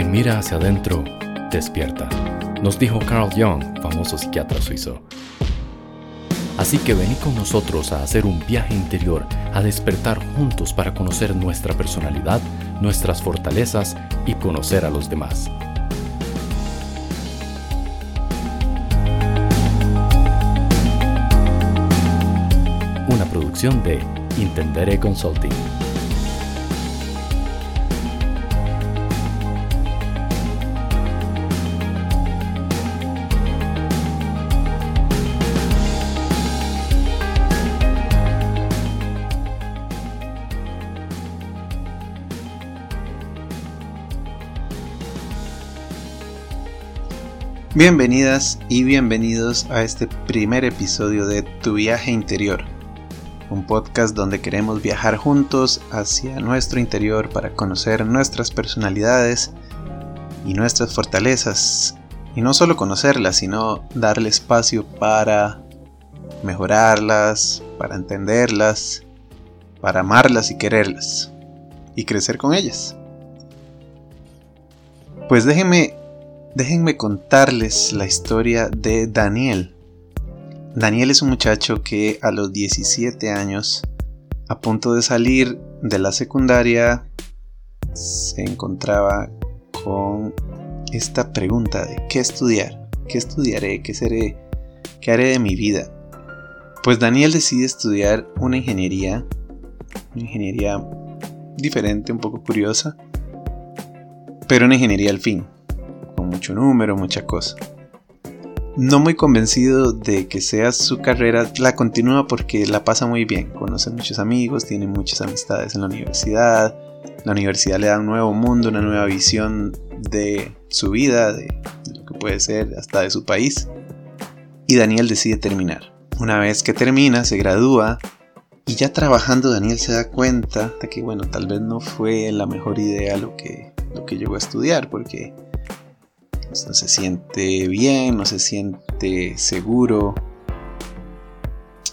Quien mira hacia adentro, despierta, nos dijo Carl Jung, famoso psiquiatra suizo. Así que vení con nosotros a hacer un viaje interior, a despertar juntos para conocer nuestra personalidad, nuestras fortalezas y conocer a los demás. Una producción de Intendere Consulting. Bienvenidas y bienvenidos a este primer episodio de Tu viaje interior, un podcast donde queremos viajar juntos hacia nuestro interior para conocer nuestras personalidades y nuestras fortalezas, y no solo conocerlas, sino darle espacio para mejorarlas, para entenderlas, para amarlas y quererlas, y crecer con ellas. Pues déjenme Déjenme contarles la historia de Daniel. Daniel es un muchacho que a los 17 años, a punto de salir de la secundaria, se encontraba con esta pregunta de qué estudiar, qué estudiaré, qué seré, qué haré de mi vida. Pues Daniel decide estudiar una ingeniería, una ingeniería diferente, un poco curiosa, pero una ingeniería al fin, mucho número, mucha cosa. No muy convencido de que sea su carrera, la continúa porque la pasa muy bien, conoce muchos amigos, tiene muchas amistades en la universidad, la universidad le da un nuevo mundo, una nueva visión de su vida, de, lo que puede ser hasta de su país. Y Daniel decide terminar. Una vez que termina, se gradúa y ya trabajando Daniel se da cuenta de que bueno, tal vez no fue la mejor idea lo que, lo que llegó a estudiar porque no se siente bien, no se siente seguro.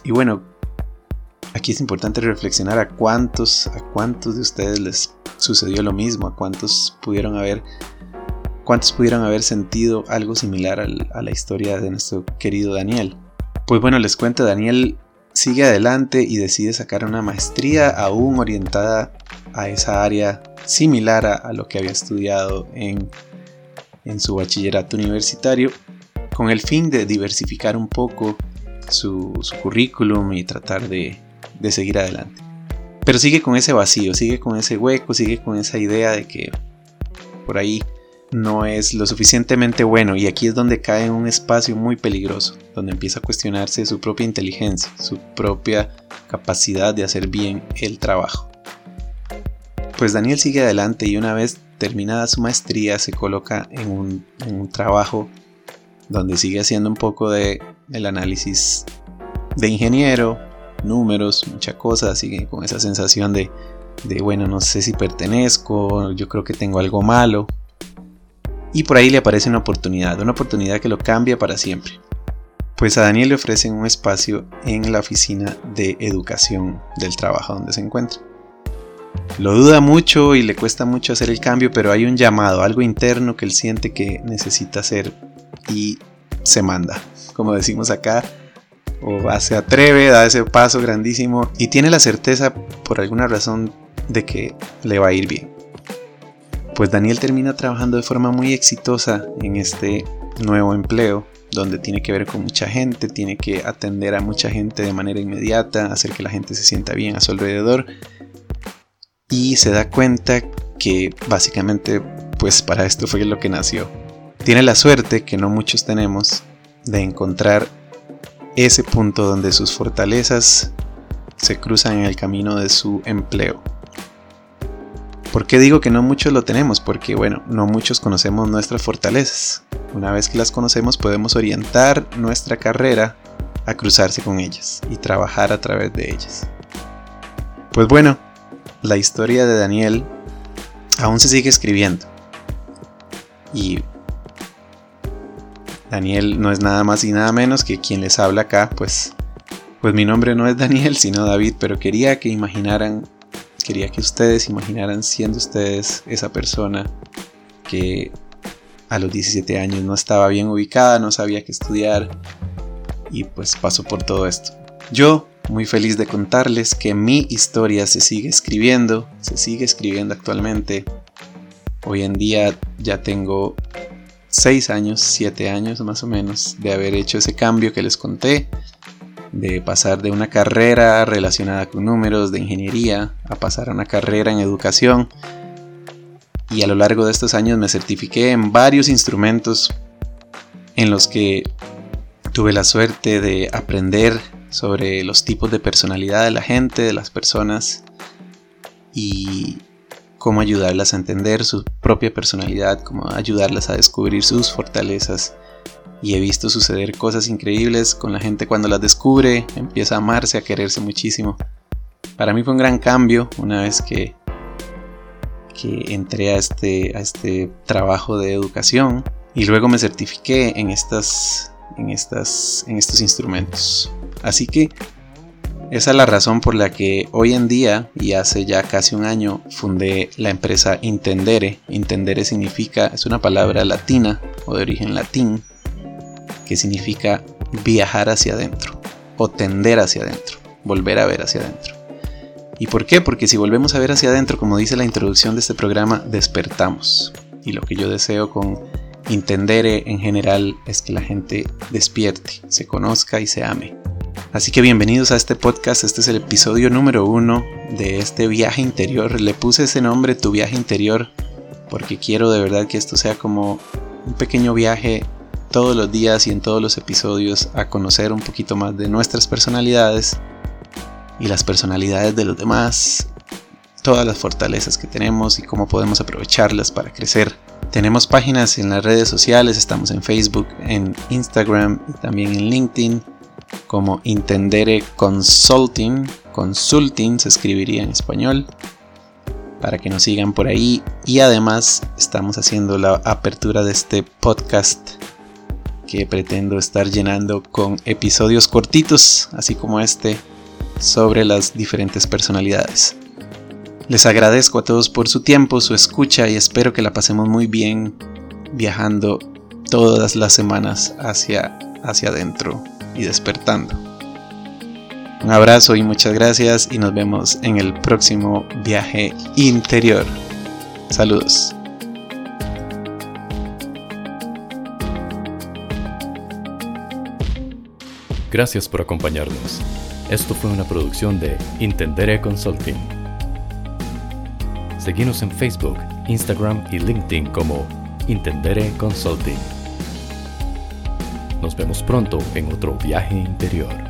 Y bueno, aquí es importante reflexionar a cuántos, a cuántos de ustedes les sucedió lo mismo, a cuántos pudieron haber, cuántos pudieron haber sentido algo similar a la historia de nuestro querido Daniel. Pues bueno, les cuento, Daniel sigue adelante y decide sacar una maestría aún orientada a esa área similar a lo que había estudiado en en su bachillerato universitario con el fin de diversificar un poco su, currículum y tratar de, de seguir adelante. Pero sigue con ese vacío, sigue con ese hueco, sigue con esa idea de que por ahí no es lo suficientemente bueno y aquí es donde cae en un espacio muy peligroso, donde empieza a cuestionarse su propia inteligencia, su propia capacidad de hacer bien el trabajo. Pues Daniel sigue adelante y una vez terminada su maestría se coloca en un, trabajo donde sigue haciendo un poco de el análisis de ingeniero, números, muchas cosas, sigue con esa sensación de, de, bueno, no sé si pertenezco, yo creo que tengo algo malo. Y por ahí le aparece una oportunidad, una oportunidad que lo cambia para siempre. Pues a Daniel le ofrecen un espacio en la oficina de educación del trabajo donde se encuentra. Lo duda mucho y le cuesta mucho hacer el cambio, pero hay un llamado, algo interno que él siente que necesita hacer y se manda, como decimos acá, o se atreve, da ese paso grandísimo y tiene la certeza por alguna razón de que le va a ir bien. Pues Daniel termina trabajando de forma muy exitosa en este nuevo empleo, donde tiene que ver con mucha gente, tiene que atender a mucha gente de manera inmediata, hacer que la gente se sienta bien a su alrededor y se da cuenta que básicamente pues para esto fue lo que nació. Tiene la suerte que no muchos tenemos de encontrar ese punto donde sus fortalezas se cruzan en el camino de su empleo. ¿Por qué digo que no muchos lo tenemos? Porque bueno, no muchos conocemos nuestras fortalezas. Una vez que las conocemos podemos orientar nuestra carrera a cruzarse con ellas y trabajar a través de ellas. Pues bueno, la historia de Daniel aún se sigue escribiendo. Y Daniel no es nada más y nada menos que quien les habla acá, pues pues mi nombre no es Daniel, sino David, pero quería que imaginaran, quería que ustedes imaginaran siendo ustedes esa persona que a los 17 años no estaba bien ubicada, no sabía qué estudiar y pues pasó por todo esto. Yo muy feliz de contarles que mi historia se sigue escribiendo, se sigue escribiendo actualmente. Hoy en día ya tengo 6 años, 7 años más o menos de haber hecho ese cambio que les conté, de pasar de una carrera relacionada con números de ingeniería a pasar a una carrera en educación. Y a lo largo de estos años me certifiqué en varios instrumentos en los que tuve la suerte de aprender sobre los tipos de personalidad de la gente, de las personas y cómo ayudarlas a entender su propia personalidad, cómo ayudarlas a descubrir sus fortalezas. Y he visto suceder cosas increíbles con la gente cuando las descubre, empieza a amarse, a quererse muchísimo. Para mí fue un gran cambio una vez que, que entré a este, a este trabajo de educación y luego me certifiqué en, estas, en, estas, en estos instrumentos. Así que esa es la razón por la que hoy en día, y hace ya casi un año, fundé la empresa Intendere. Intendere significa, es una palabra latina o de origen latín, que significa viajar hacia adentro o tender hacia adentro, volver a ver hacia adentro. ¿Y por qué? Porque si volvemos a ver hacia adentro, como dice la introducción de este programa, despertamos. Y lo que yo deseo con Intendere en general es que la gente despierte, se conozca y se ame. Así que bienvenidos a este podcast, este es el episodio número uno de este viaje interior. Le puse ese nombre, tu viaje interior, porque quiero de verdad que esto sea como un pequeño viaje todos los días y en todos los episodios a conocer un poquito más de nuestras personalidades y las personalidades de los demás, todas las fortalezas que tenemos y cómo podemos aprovecharlas para crecer. Tenemos páginas en las redes sociales, estamos en Facebook, en Instagram y también en LinkedIn como Intendere Consulting, Consulting se escribiría en español, para que nos sigan por ahí. Y además estamos haciendo la apertura de este podcast que pretendo estar llenando con episodios cortitos, así como este, sobre las diferentes personalidades. Les agradezco a todos por su tiempo, su escucha y espero que la pasemos muy bien viajando todas las semanas hacia, hacia adentro y despertando. Un abrazo y muchas gracias y nos vemos en el próximo viaje interior. Saludos. Gracias por acompañarnos. Esto fue una producción de Intendere Consulting. Seguimos en Facebook, Instagram y LinkedIn como Intendere Consulting. Nos vemos pronto en otro viaje interior.